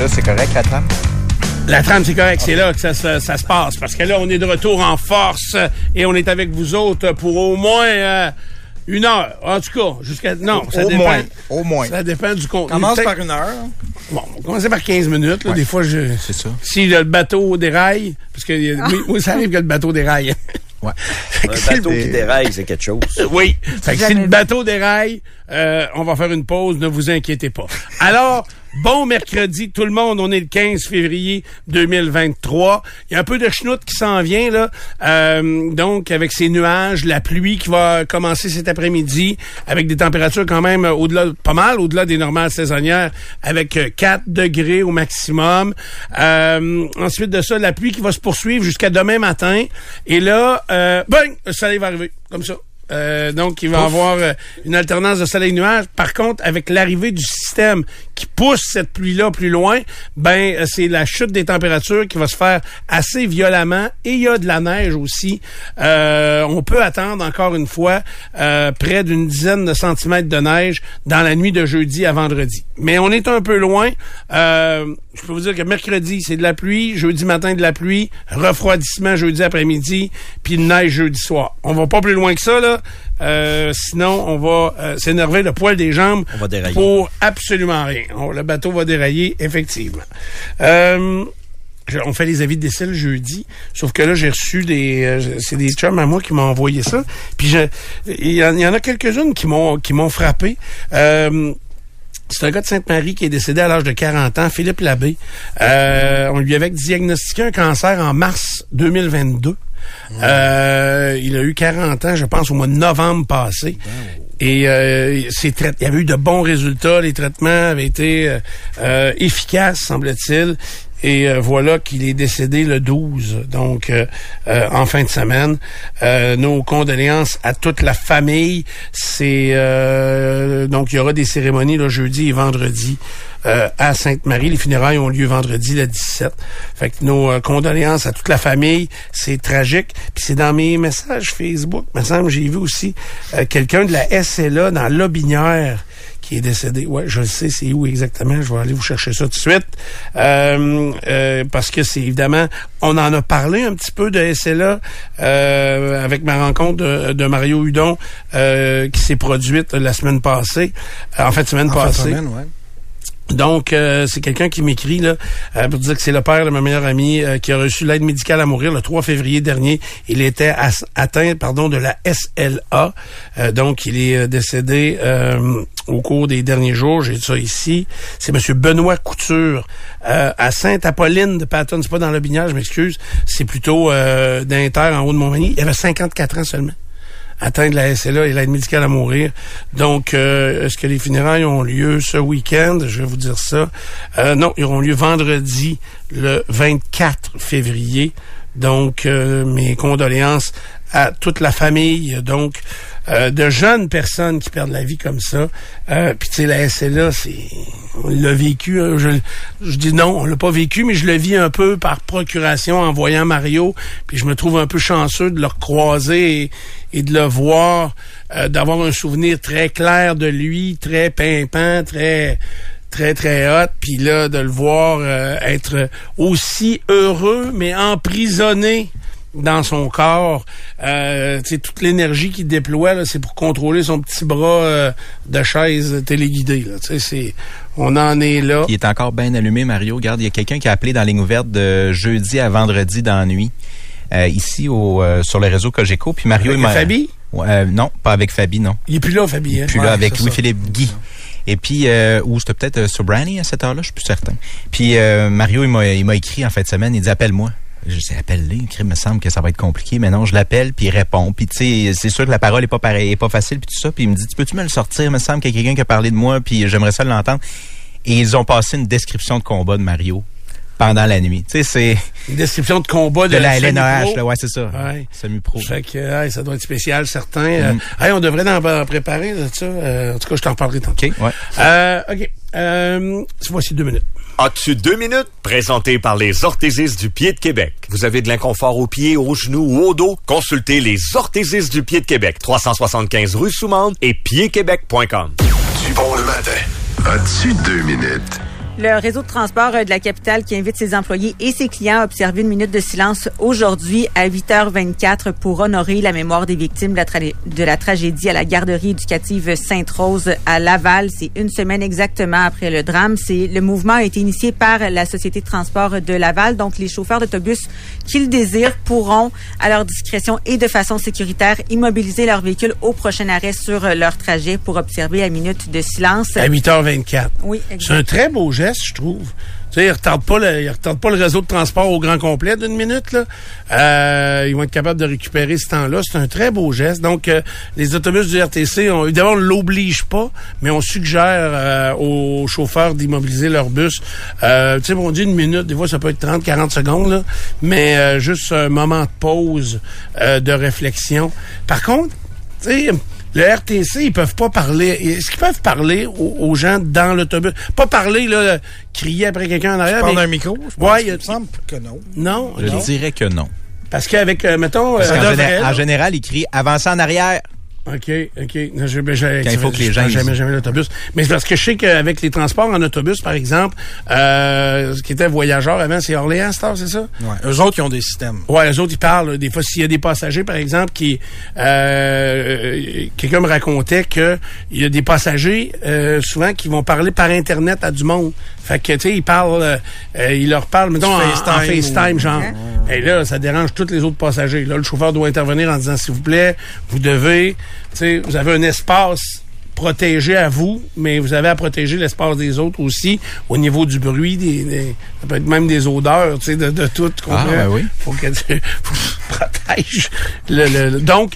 Là, c'est correct, la trame? La trame, c'est correct, c'est là que ça, se- ça se passe. Parce que là, on est de retour en force et on est avec vous autres pour au moins euh, une heure. En tout cas, jusqu'à. Non, ça Au dépend. moins, au moins. Ça dépend du contenu. Commence par une heure. Bon, on va commencer par 15 minutes. Là. Des fois, je. C'est ça. Si le bateau déraille, parce que y a- oui, oui, ça arrive que le bateau déraille. Ouais. Un si le- bateau qui déraille, c'est quelque chose. Oui. Fait que si le bateau déraille, euh, on va faire une pause, ne vous inquiétez pas. Alors, bon mercredi, tout le monde. On est le 15 février 2023. Il y a un peu de schnout qui s'en vient, là. Euh, donc, avec ces nuages, la pluie qui va commencer cet après-midi, avec des températures quand même euh, au-delà, pas mal au-delà des normales saisonnières, avec euh, 4 degrés au maximum. Euh, ensuite de ça, la pluie qui va se poursuivre jusqu'à demain matin. Et là, euh, bang, le soleil va arriver, comme ça. Euh, donc, il va y avoir euh, une alternance de soleil-nuage. Par contre, avec l'arrivée du système qui pousse cette pluie-là plus loin, ben euh, c'est la chute des températures qui va se faire assez violemment. Et il y a de la neige aussi. Euh, on peut attendre encore une fois euh, près d'une dizaine de centimètres de neige dans la nuit de jeudi à vendredi. Mais on est un peu loin. Euh, je peux vous dire que mercredi, c'est de la pluie. Jeudi matin, de la pluie. Refroidissement jeudi après-midi. Puis neige jeudi soir. On va pas plus loin que ça, là. Euh, sinon, on va euh, s'énerver le poil des jambes On va dérailler. pour absolument rien. On- le bateau va dérailler, effectivement. Euh, on fait les avis de décès le jeudi, sauf que là, j'ai reçu des... euh, c'est des chums à moi qui m'ont envoyé ça. Puis il y, en il y en a quelques-unes qui m'ont qui m'ont frappé. Euh, c'est un gars de Sainte-Marie qui est décédé à l'âge de 40 ans, Philippe Labbé. Euh, on lui avait diagnostiqué un cancer en mars 2022. Euh, il a eu 40 ans, je pense, au mois de novembre passé. Et euh, ses il y avait eu de bons résultats. Les traitements avaient été euh, euh, efficaces, semble-t-il. Et euh, voilà qu'il est décédé le 12, donc euh, euh, en fin de semaine. Euh, nos condoléances à toute la famille. C'est euh, donc il y aura des cérémonies le jeudi et vendredi euh, à Sainte-Marie. Les funérailles ont lieu vendredi le 17. Fait que nos condoléances à toute la famille. C'est tragique. Puis c'est dans mes messages Facebook. J'ai vu aussi quelqu'un de la SLA dans Lobinière qui est décédé. Ouais, je le sais, c'est où exactement. Je vais aller vous chercher ça tout de suite. Euh, euh, parce que c'est évidemment, on en a parlé un petit peu de SLA euh, avec ma rencontre de, de Mario Hudon euh, qui s'est produite la semaine passée, euh, en fait semaine En fin de passée. semaine, ouais. Donc, euh, c'est quelqu'un qui m'écrit là euh, pour dire que c'est le père de ma meilleure amie euh, qui a reçu l'aide médicale à mourir le 3 février dernier. Il était atteint pardon de la SLA. Donc, il est décédé au cours des derniers jours. J'ai ça ici. C'est Monsieur Benoît Couture à Sainte-Apolline de Patton. C'est pas dans le Binière, je m'excuse. C'est plutôt d'Inter en haut de Montmagny. Il avait 54 ans seulement atteint de la SLA et l'aide médicale à mourir. Donc, euh, est-ce que les funérailles ont lieu ce week-end? Je vais vous dire ça. Euh, non, ils auront lieu vendredi, le 24 février. Donc, euh, mes condoléances à toute la famille. Donc, euh, de jeunes personnes qui perdent la vie comme ça. Euh, Puis, tu sais, la SLA, c'est... On l'a vécu. hein, Je, dis non, on l'a pas vécu, mais je le vis un peu par procuration en voyant Mario. Puis je me trouve un peu chanceux de le croiser et, et de le voir, euh, d'avoir un souvenir très clair de lui, très pimpant, très très très hot, puis là de le voir euh, être aussi heureux mais emprisonné dans son corps, euh, toute l'énergie qu'il déploie, c'est pour contrôler son petit bras euh, de chaise téléguidée. Là, c'est, on en est là. Il est encore bien allumé, Mario. Regarde, il y a quelqu'un qui a appelé dans la ligne ouverte de jeudi à vendredi dans la nuit. euh, ici au euh, sur le réseau Cogeco. Puis Mario Avec il m'a- Fabi? Ouais, euh, non, pas avec Fabi, non. Il est plus là, Fabien. Puis là, avec Louis-Philippe Guy. Et puis, euh, ou c'était peut-être euh, Sobrani à cette heure-là, je suis plus certain. Puis euh, Mario, il m'a, il m'a écrit en fin de semaine, il dit appelle-moi. Je dis appelle-le, il me semble que ça va être compliqué, mais non, je l'appelle, puis il répond. Puis tu sais, c'est sûr que la parole est pas pareil, est pas facile, puis tout ça. Puis il me dit, tu peux-tu me le sortir? Il me semble qu'il y a quelqu'un qui a parlé de moi, puis j'aimerais ça l'entendre. et ils ont passé une description de combat de Mario pendant la nuit. Tu sais, c'est... Une description de combat de, De la. LNH, là, ouais, c'est ça. Ouais. Semi-pro. Fait que hey, ça doit être spécial, certain. Euh, Mm. hey, on devrait en préparer de ça. Euh, en tout cas, je t'en reparlerai tantôt. OK, ouais. Euh, OK. Euh, voici deux minutes. As-tu deux minutes? Présenté par les orthésistes du pied de Québec. Vous avez de l'inconfort aux pieds, aux genoux ou au dos? Consultez les orthésistes du pied de Québec. 375 rue Soumande et piedquebec.com. Du bon le matin. As-tu deux minutes? Le réseau de transport euh, de la capitale qui invite ses employés et ses clients à observer une minute de silence aujourd'hui à 8h24 pour honorer la mémoire des victimes de la, tra- de la tragédie à la garderie éducative Sainte-Rose à Laval. C'est une semaine exactement après le drame. C'est le mouvement a été initié par la Société de transport de Laval. Donc, les chauffeurs d'autobus qui le désirent pourront, à leur discrétion et de façon sécuritaire, immobiliser leur véhicule au prochain arrêt sur leur trajet pour observer la minute de silence. À 8h24. Oui, C'est exact. un très beau geste, je trouve. Tu sais, ils retardent pas le, ils retardent pas le réseau de transport au grand complet d'une minute, là. Euh, ils vont être capables de récupérer ce temps-là. C'est un très beau geste. Donc, euh, les autobus du RTC, on, évidemment, on l'oblige pas, mais on suggère euh, aux chauffeurs d'immobiliser leur bus. Tu sais, on dit une minute, des fois, ça peut être 30, 40 secondes, mais juste un moment de pause, de réflexion. Par contre, tu sais, le RTC, ils peuvent pas parler. Est-ce qu'ils peuvent parler aux, aux gens dans l'autobus? Pas parler, là, crier après quelqu'un en arrière. Prendre mais- un micro? Je pense Ouais, il y a- me semble que non. Non, Je non. dirais que non. Parce qu'avec, euh, mettons... Parce euh, qu'en devrait, géné- là. en général, il crie en arrière. OK, OK. Non, je- ben, il faut que les gens, jamais, jamais l'autobus. Mais c'est parce que je sais qu'avec les transports en autobus, par exemple, euh, ce qui était voyageur avant, c'est Orléans, Star, c'est ça? Ouais. Eux autres, ils ont des systèmes. Ouais, les autres, ils parlent. Des fois, s'il y a des passagers, par exemple, qui... Euh, Quelqu'un me racontait que il y a des passagers, euh, souvent, qui vont parler par Internet à du monde. Fait que, tu sais, ils parlent... euh, ils leur parlent, mettons, en, en FaceTime ou- genre. Et là, ça dérange tous les autres passagers. Là, le chauffeur doit intervenir en disant, s'il vous plaît, vous devez... Tu sais, vous avez un espace protégé à vous, mais vous avez à protéger l'espace des autres aussi au niveau du bruit, des, des- ça peut être même des odeurs, tu sais, de, de tout. Ah, ben oui. Faut que tu faut que tu protèges. Le, le- le- donc,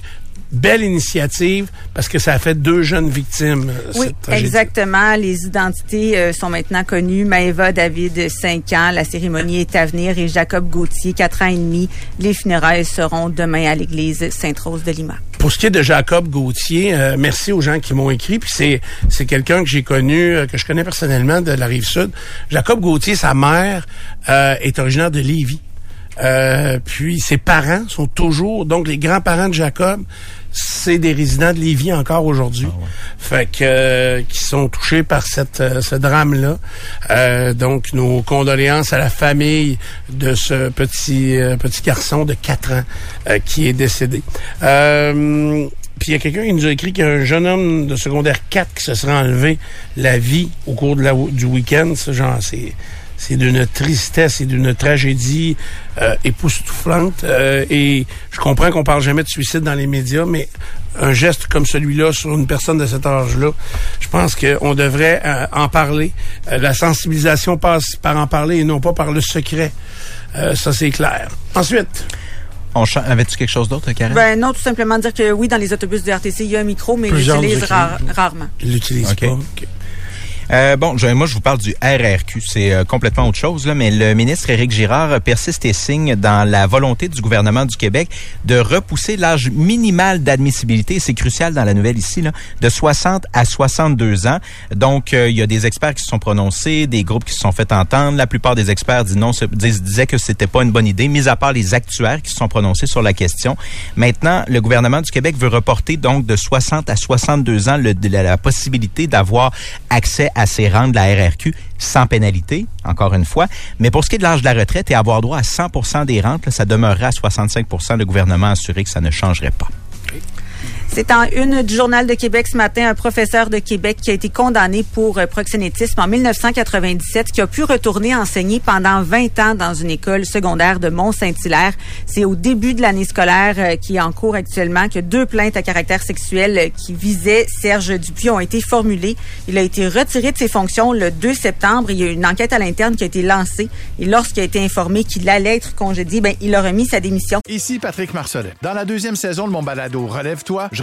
belle initiative parce que ça a fait deux jeunes victimes. euh, Oui, cette exactement. Les identités euh, sont maintenant connues. Maëva David, 5 ans. La cérémonie est à venir. Et Jacob Gauthier, 4 ans et demi. Les funérailles seront demain à l'église Sainte-Rose de Lima. Pour ce qui est de Jacob Gauthier, euh, merci aux gens qui m'ont écrit. Puis c'est c'est quelqu'un que j'ai connu, euh, que je connais personnellement de la rive sud. Jacob Gauthier, sa mère est originaire de Lévis. Euh, puis ses parents sont toujours, donc les grands-parents de Jacob, c'est des résidents de Lévis encore aujourd'hui. Fait que euh, qui sont touchés par cette euh, ce drame-là. Euh, donc nos condoléances à la famille de ce petit euh, petit garçon de 4 ans euh, qui est décédé. Euh, puis il y a quelqu'un qui nous a écrit qu'il y a un jeune homme de secondaire 4 qui se serait enlevé la vie au cours de la, du week-end. Ça, genre, c'est c'est d'une tristesse et d'une tragédie euh, époustouflante. Euh, et je comprends qu'on parle jamais de suicide dans les médias, mais un geste comme celui-là sur une personne de cet âge-là, je pense qu'on devrait euh, en parler. Euh, la sensibilisation passe par en parler et non pas par le secret. Euh, ça, c'est clair. Ensuite, On Avais-tu quelque chose d'autre, Karen? Ben non, tout simplement dire que oui, dans les autobus du RTC, il y a un micro, mais ils l'utilisent rarement. je l'utilise Ok. pas. Ok. Euh, bon, je- moi, je vous parle du RRQ. C'est euh, complètement autre chose, là, mais le ministre Éric Girard persiste et signe dans la volonté du gouvernement du Québec de repousser l'âge minimal d'admissibilité, c'est crucial dans la nouvelle ici, là, de 60 à 62 ans. Donc, euh, il y a des experts qui se sont prononcés, des groupes qui se sont fait entendre. La plupart des experts non, disaient que c'était pas une bonne idée, mis à part les actuaires qui se sont prononcés sur la question. Maintenant, le gouvernement du Québec veut reporter donc de 60 à 62 ans le- la, la possibilité d'avoir accès à ces rentes de la RRQ sans pénalité, encore une fois. Mais pour ce qui est de l'âge de la retraite et avoir droit à 100% des rentes, ça demeurerait à 65% Le gouvernement a assuré que ça ne changerait pas. C'est en une du Journal de Québec ce matin, un professeur de Québec qui a été condamné pour euh, proxénétisme en 1997, qui a pu retourner enseigner pendant 20 ans dans une école secondaire de Mont-Saint-Hilaire. C'est au début de l'année scolaire euh, qui est en cours actuellement que deux plaintes à caractère sexuel euh, qui visaient Serge Dupuis ont été formulées. Il a été retiré de ses fonctions le 2 septembre. Il y a eu une enquête à l'interne qui a été lancée. Et lorsqu'il a été informé qu'il allait être congédié, ben, il a remis sa démission. Ici Patrick Marcelet. Dans la deuxième saison de mon balado Relève-toi,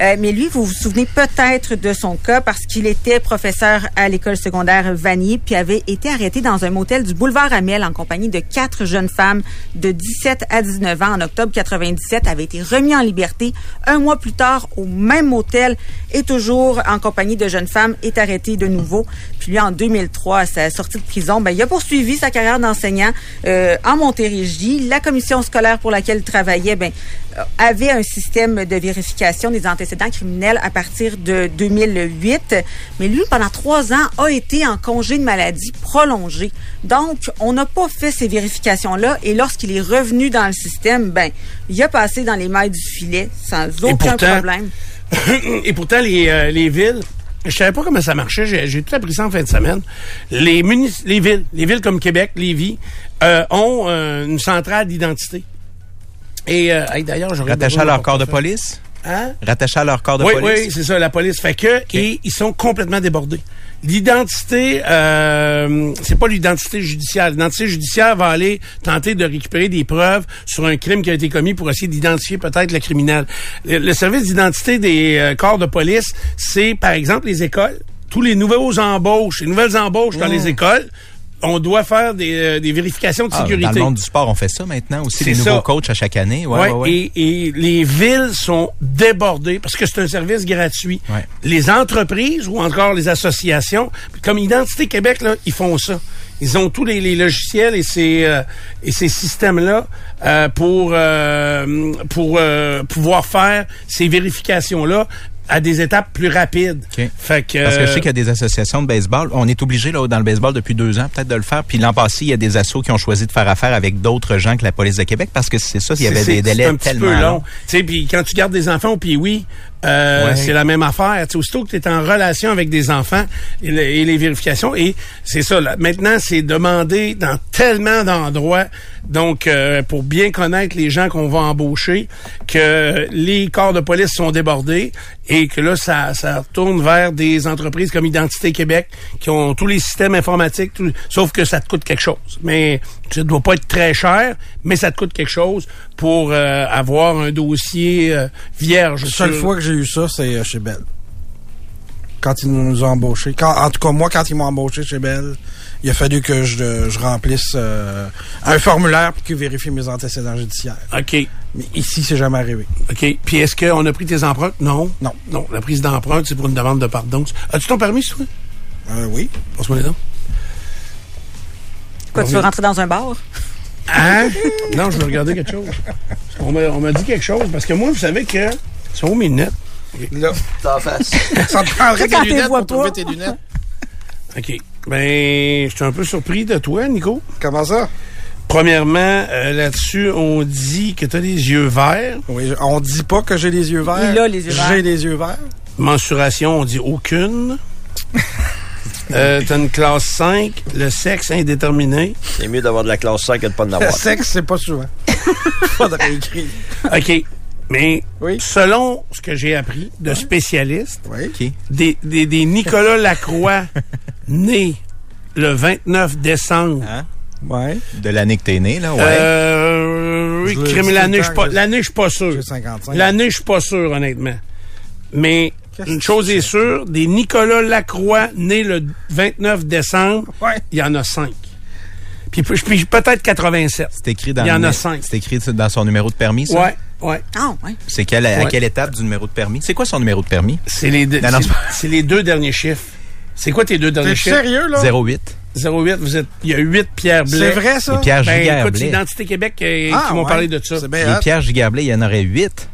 Euh, mais lui, vous vous souvenez peut-être de son cas parce qu'il était professeur à l'école secondaire Vanier puis avait été arrêté dans un motel du boulevard Amel en compagnie de quatre jeunes femmes de 17 à 19 ans en octobre 97, avait été remis en liberté un mois plus tard au même motel et toujours en compagnie de jeunes femmes est arrêté de nouveau. Puis lui, en 2003, à sa sortie de prison, ben, il a poursuivi sa carrière d'enseignant euh, en Montérégie. La commission scolaire pour laquelle il travaillait, ben, euh, avait un système de vérification des antécédents criminels à partir de 2008. Mais lui, pendant trois ans, a été en congé de maladie prolongé. Donc, on n'a pas fait ces vérifications-là. Et lorsqu'il est revenu dans le système, ben, il a passé dans les mailles du filet sans aucun pourtant- problème. Et pourtant, les, euh, les villes, je savais pas comment ça marchait. J'ai, j'ai tout appris ça en fin de semaine. Les, les villes, les villes comme Québec, Lévis, euh, ont euh, une centrale d'identité. Et euh, hey, d'ailleurs, j'aurais Rattachés besoin à leur corps de police? Hein? Rattachés à leur corps de oui, police? oui, c'est ça, la police. Fait que, et ils sont complètement débordés. L'identité, euh, c'est pas l'identité judiciaire. L'identité judiciaire va aller tenter de récupérer des preuves sur un crime qui a été commis pour essayer d'identifier peut-être le criminel. Le, le service d'identité des euh, corps de police, c'est par exemple les écoles. Tous les nouveaux embauches, les nouvelles embauches dans Mmh. les écoles, on doit faire des, euh, des vérifications de Ah, sécurité. dans le monde du sport, on fait ça maintenant aussi, C'est les nouveaux ça. coachs à chaque année. Ouais, Ouais, ouais, ouais. Et, et les villes sont débordées parce que c'est un service gratuit. Ouais. Les entreprises ou encore les associations, comme Identité Québec, là, ils font ça. Ils ont tous les, les logiciels et ces, euh, et ces systèmes-là euh, pour, euh, pour euh, pouvoir faire ces vérifications-là à des étapes plus rapides. OK. Fait que, Parce que je sais qu'il y a des associations de baseball. On est obligé, là, dans le baseball depuis deux ans, peut-être de le faire. Puis l'an passé, il y a des assos qui ont choisi de faire affaire avec d'autres gens que la police de Québec parce que c'est ça, il y avait des délais un petit tellement peu longs. Tu sais, puis quand tu gardes des enfants puis oui, euh, Ouais. c'est la même affaire. Tu sais, aussitôt que tu es en relation avec des enfants et, le- et les vérifications, et c'est ça. Là, maintenant, c'est demandé dans tellement d'endroits, donc euh, pour bien connaître les gens qu'on va embaucher, que les corps de police sont débordés et que là, ça, ça tourne vers des entreprises comme Identité Québec qui ont tous les systèmes informatiques, tout- sauf que ça te coûte quelque chose. Mais ça ne doit pas être très cher, mais ça te coûte quelque chose pour euh, avoir un dossier euh, vierge. La seule sur- fois que j'ai eu ça, c'est euh, chez Bell. Quand ils nous ont embauchés. Quand, en tout cas, moi, quand ils m'ont embauché chez Bell, il a fallu que je, je remplisse euh, un formulaire pour qu'ils vérifient mes antécédents judiciaires. OK. Mais ici, c'est jamais arrivé. OK. Puis est-ce qu'on a pris tes empreintes? Non? Non. Non. La prise d'empreintes, c'est pour une demande de pardon. As-tu ton permis, toi? Euh, oui. Passe-moi les dents. Quoi, tu veux rentrer dans un bar? Hein? non, je veux regarder quelque chose. On m'a on m'a dit quelque chose, parce que moi, vous savez que... sont où mes lunettes? Là. T'en face. Ça te prendrait tes lunettes pour trouver tes lunettes. OK. Ben, je suis un peu surpris de toi, Nico. Comment ça? Premièrement, euh, là-dessus, on dit que tu as les yeux verts. Oui, on dit pas que j'ai les yeux verts. Il a les yeux verts. J'ai les yeux verts. Mensuration, on dit aucune. euh, t'as une classe 5, le sexe indéterminé. C'est mieux d'avoir de la classe 5 que de pas de Le l'avoir. sexe, c'est pas souvent. Faudrait écrire. OK. Mais Oui. selon ce que j'ai appris de spécialistes, Oui. Des, des, des Nicolas Lacroix nés le 29 décembre. Hein? Ouais. De l'année que t'es né, là, ouais. Euh, oui, crime, l'année, je suis pas, temps, l'année, je suis pas sûr. J'ai 55. L'année, je suis pas sûr, honnêtement. Mais une chose est sûre, des Nicolas Lacroix nés le 29 décembre, Ouais. il y en a cinq. Puis, puis peut-être 87. C'est écrit dans Il y en a cinq. C'est écrit dans son numéro de permis, ça? Ouais, ouais. Ah, ouais. C'est quelle, à Ouais. quelle étape du numéro de permis? C'est quoi son numéro de permis? C'est les, deux- Non, non, les deux derniers chiffres. C'est quoi tes deux derniers chiffres? sérieux, là? 08. 08, vous êtes, il y a 8 Pierre Blais. C'est vrai, ça? Et Pierre Ben, Giguère écoute, Blais. Identité Québec euh, Ah, qui m'ont ouais. parlé de ça. C'est bien Et. Pierre Giguère-Blais, il y en aurait 8.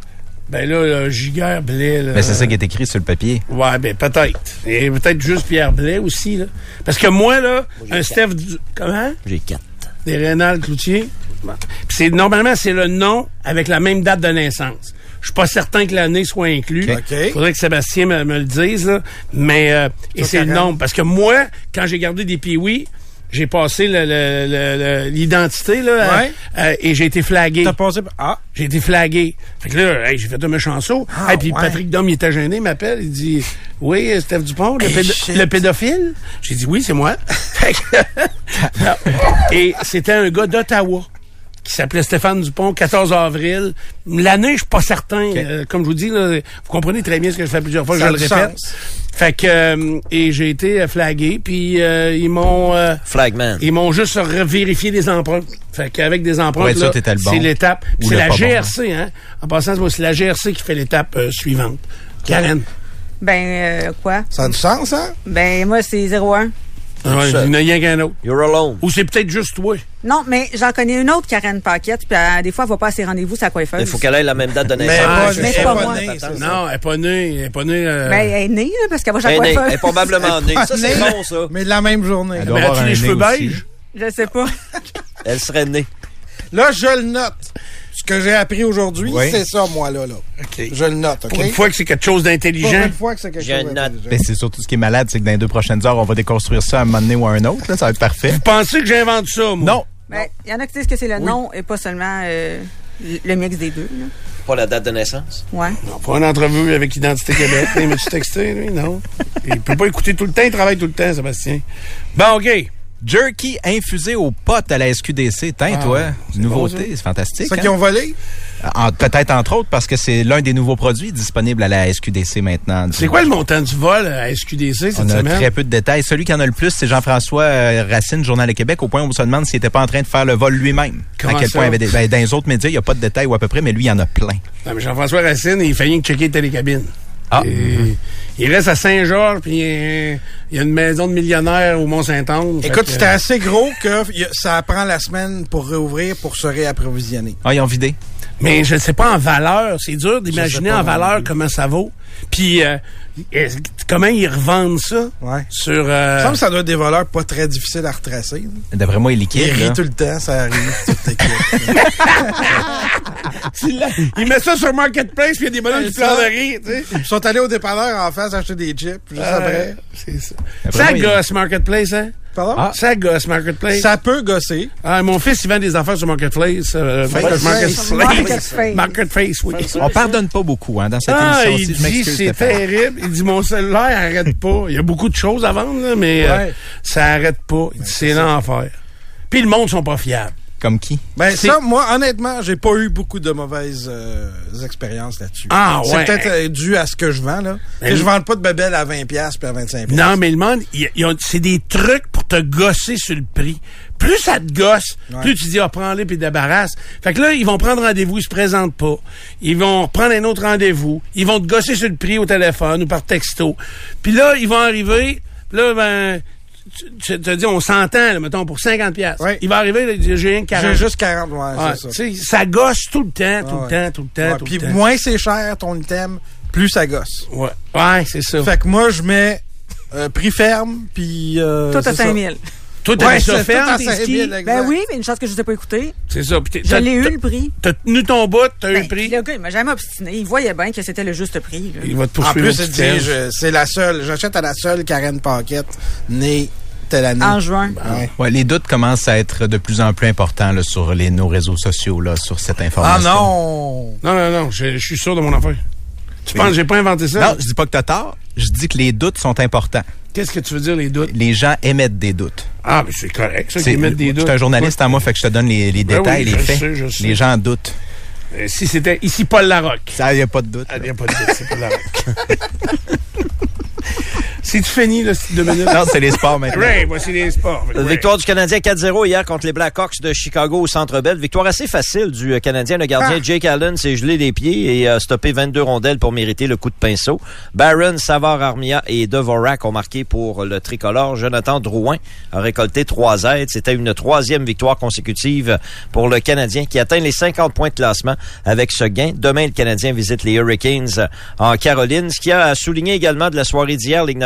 Ben là, euh, Giguère Blais, là. Ben, c'est ça qui est écrit sur le papier. Ouais, ben peut-être. Et peut-être juste Pierre Blais aussi, là. Parce que moi, là, un Steph... Du- Comment? J'ai 4. Des Rénal Cloutier? Bon. Puis c'est, normalement, c'est le nom avec la même date de naissance. Je suis pas certain que l'année soit inclus. OK. Faudrait que Sébastien me, me le dise, là. Mais, euh, et c'est le nombre. Parce que moi, quand j'ai gardé des Pee-Wee, j'ai passé l'identité, là, Ouais. euh, et j'ai été flagué. T'as passé... Ah, J'ai été flagué. Fait que là, hey, j'ai fait un méchant saut. Ah, Et puis ouais. Patrick Dom, il était gêné, il m'appelle, il dit Oui, Steph Dupont, le, Hey, pédo- shit. le pédophile? J'ai dit oui, c'est moi. Et c'était un gars d'Ottawa qui s'appelait Stéphane Dupont, 14 avril. L'année, je suis pas certain. Euh, comme je vous dis, là, vous comprenez très bien ce que je fais plusieurs fois, Ça je a le du répète. sens. Fait que euh, et j'ai été euh, flagué, puis euh, ils m'ont euh, Flagman. ils m'ont juste vérifié des empreintes. Fait qu'avec des empreintes, Ouais, ça, là, t'étais le bon. c'est l'étape. C'est la bon, GRC, hein. En passant, c'est moi, c'est la GRC qui fait l'étape euh, suivante. Karen. Ben, euh, quoi? ça a du sens, hein? Ben, moi, c'est 01. Ah ouais, il n'y en a rien qu'un autre. You're alone. Ou c'est peut-être juste toi. Non, mais j'en connais une autre, Karen Paquette, puis euh, des fois, elle va pas à ses rendez-vous, sa coiffeuse. Il faut qu'elle ait la même date de Mais naissance. je mais mais c'est pas, pas moi. née, c'est ça. Non, elle n'est pas née. Elle est pas née. euh, Ben, elle est née, là, parce qu'elle va chez Elle est née. Elle est coiffeuse. probablement née. Ça, c'est Née, bon, ça. Mais la même journée. Elle doit mais avoir as-tu un les cheveux aussi. beige? Je sais pas. Elle serait née. Là, je le note. Ce que j'ai appris aujourd'hui, Oui. c'est ça, moi, là. là. OK. Je le note, OK? Pour une fois que c'est quelque chose Pour d'intelligent. une fois que c'est quelque J'ai chose une d'intelligent. Ben, c'est surtout ce qui est malade, c'est que dans les deux prochaines heures, on va déconstruire ça à un moment donné ou à un autre. Là, ça va être parfait. Vous pensez que j'invente ça, moi? Non. Ben, il y en a qui disent que c'est le nom et pas seulement euh, le mix des deux. Là. Pas la date de naissance? Ouais. Non, pas une entrevue avec Identité Québec. Il m'a-tu texté, lui? Non. Il peut pas écouter tout le temps, il travaille tout le temps, Sébastien. Bon, OK. Jerky infusé aux potes à la SQDC. Tiens, Ah, toi, c'est nouveauté, ça. c'est fantastique. Ceux hein? qui ont volé? En- Peut-être entre autres parce que c'est l'un des nouveaux produits disponibles à la SQDC maintenant. C'est quoi le montant du vol à SQDC cette On a semaine? très peu de détails. Celui qui en a le plus, c'est Jean-François euh, Racine, Journal de Québec, au point où on se demande s'il n'était pas en train de faire le vol lui-même. Comment à quel ça? point il avait des, ben, dans les autres médias, il n'y a pas de détails ou à peu près, mais lui, il y en a plein. Non, mais Jean-François Racine, il fait rien que checker les télécabines. Ah. Et Il reste à Saint-Georges, puis euh, il y a une maison de millionnaire au Mont-Saint-Anne. Écoute, c'était assez gros que ça prend la semaine pour réouvrir, pour se réapprovisionner. Ah, ils ont vidé. Mais je ne sais pas en valeur. C'est dur d'imaginer en valeur comment ça vaut. Puis euh, comment ils revendent ça Ouais. sur... Me euh, semble que ça doit être des voleurs pas très difficiles à retracer. D'après moi, il est Ils liquide. rient tout le temps, ça arrive. tout quitte. il met ça sur Marketplace, puis il y a des bonhommes qui pleurent de rire. Tu sais. Ils sont allés au dépanneur en face acheter des chips, juste Euh, après. c'est ça. Après Ça moi, il- gosse Marketplace, hein? Pardon? Ah. Ça gosse Marketplace. Ça peut gosser. Ah, mon fils, il vend des affaires sur Marketplace. euh, Marketplace. Marketplace. Marketplace. Marketplace, oui. On pardonne pas beaucoup hein, dans cette Ah, émission il dit c'est terrible. Il dit mon cellulaire arrête pas. Il y a beaucoup de choses à vendre, là, mais euh, ça arrête pas. Il dit c'est l'enfer. Puis le monde sont pas fiables. Comme qui? Ben C'est- ça, moi, honnêtement, j'ai pas eu beaucoup de mauvaises euh, expériences là-dessus. Ah, C'est ouais. peut-être euh, dû à ce que je vends, là. Ben, Et je vends pas de babelles à 20$ piastres puis à 25$. piastres. Non, mais le monde, c'est des trucs pour te gosser sur le prix. Plus ça te gosse, Ouais. plus tu dis, ah, prends-les puis débarrasse. Fait que là, ils vont prendre rendez-vous, ils se présentent pas. Ils vont prendre un autre rendez-vous. Ils vont te gosser sur le prix au téléphone ou par texto. Puis là, ils vont arriver, puis là, ben, tu te dis, on s'entend, là, mettons, pour 50 piastres. Ouais. Il va arriver, là, il dit, j'ai rien que 40. J'ai juste 40, ouais, c'est ça. tu sais, ça gosse tout le temps, tout Ouais, le temps, tout le temps, Ouais, tout Puis le temps. moins c'est cher ton item, plus ça gosse. Ouais, ouais c'est ça. Fait que moi, je mets euh, prix ferme, puis... Euh, Tout à c'est ça. 5000. Toi, t'as Ouais, mis ça ferme, tout à tes 5000, skis? exact. Ben oui, mais une chose que je ne ai pas écouté. C'est ça. Puis t'es- Je l'ai eu, le prix. T'as tenu ton bout, t'as eu Ben, le prix. Le gars, il m'a jamais obstiné. Il voyait bien que c'était le juste prix. là. Il va te En poursuivre. plus, au il dit, je- c'est la seule, j'achète à la seule Karen Paquette, née telle année. En juin. Ouais. Ouais, les doutes commencent à être de plus en plus importants là, sur les, nos réseaux sociaux là, sur cette Ah information. non! Non, non, non, je, je suis sûr de mon affaire. Tu penses que j'ai pas inventé ça? Non, je dis pas que t'as tort. Je dis que les doutes sont importants. Qu'est-ce que tu veux dire, les doutes? Les gens émettent des doutes. Ah, mais c'est correct, ça, C'est qu'ils mettent des doutes. c'est un journaliste à moi, fait que je te donne les, les Ben détails, oui, les je faits. sais, je sais. Les gens doutent. Euh, si c'était ici Paul Larocque. Ça, y a pas de doute. Ah, il n'y a pas de doute, c'est Paul Larocque. C'est-tu fini, là, deux minutes? Non, c'est les sports maintenant. Ray, voici les sports. Ray. Victoire du Canadien 4-0 hier contre les Blackhawks de Chicago au Centre Bell. Victoire assez facile du euh, Canadien. Le gardien Ah. Jake Allen s'est gelé les pieds et a stoppé 22 rondelles pour mériter le coup de pinceau. Barron, Savard, Armia et Devorak ont marqué pour le tricolore. Jonathan Drouin a récolté trois aides. C'était une troisième victoire consécutive pour le Canadien qui atteint les 50 points de classement avec ce gain. Demain, le Canadien visite les Hurricanes en Caroline. Ce qui a souligné également de la soirée d'hier, Ligue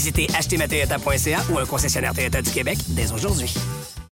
Visitez achetermatoyota.ca ou un concessionnaire Toyota du Québec dès aujourd'hui.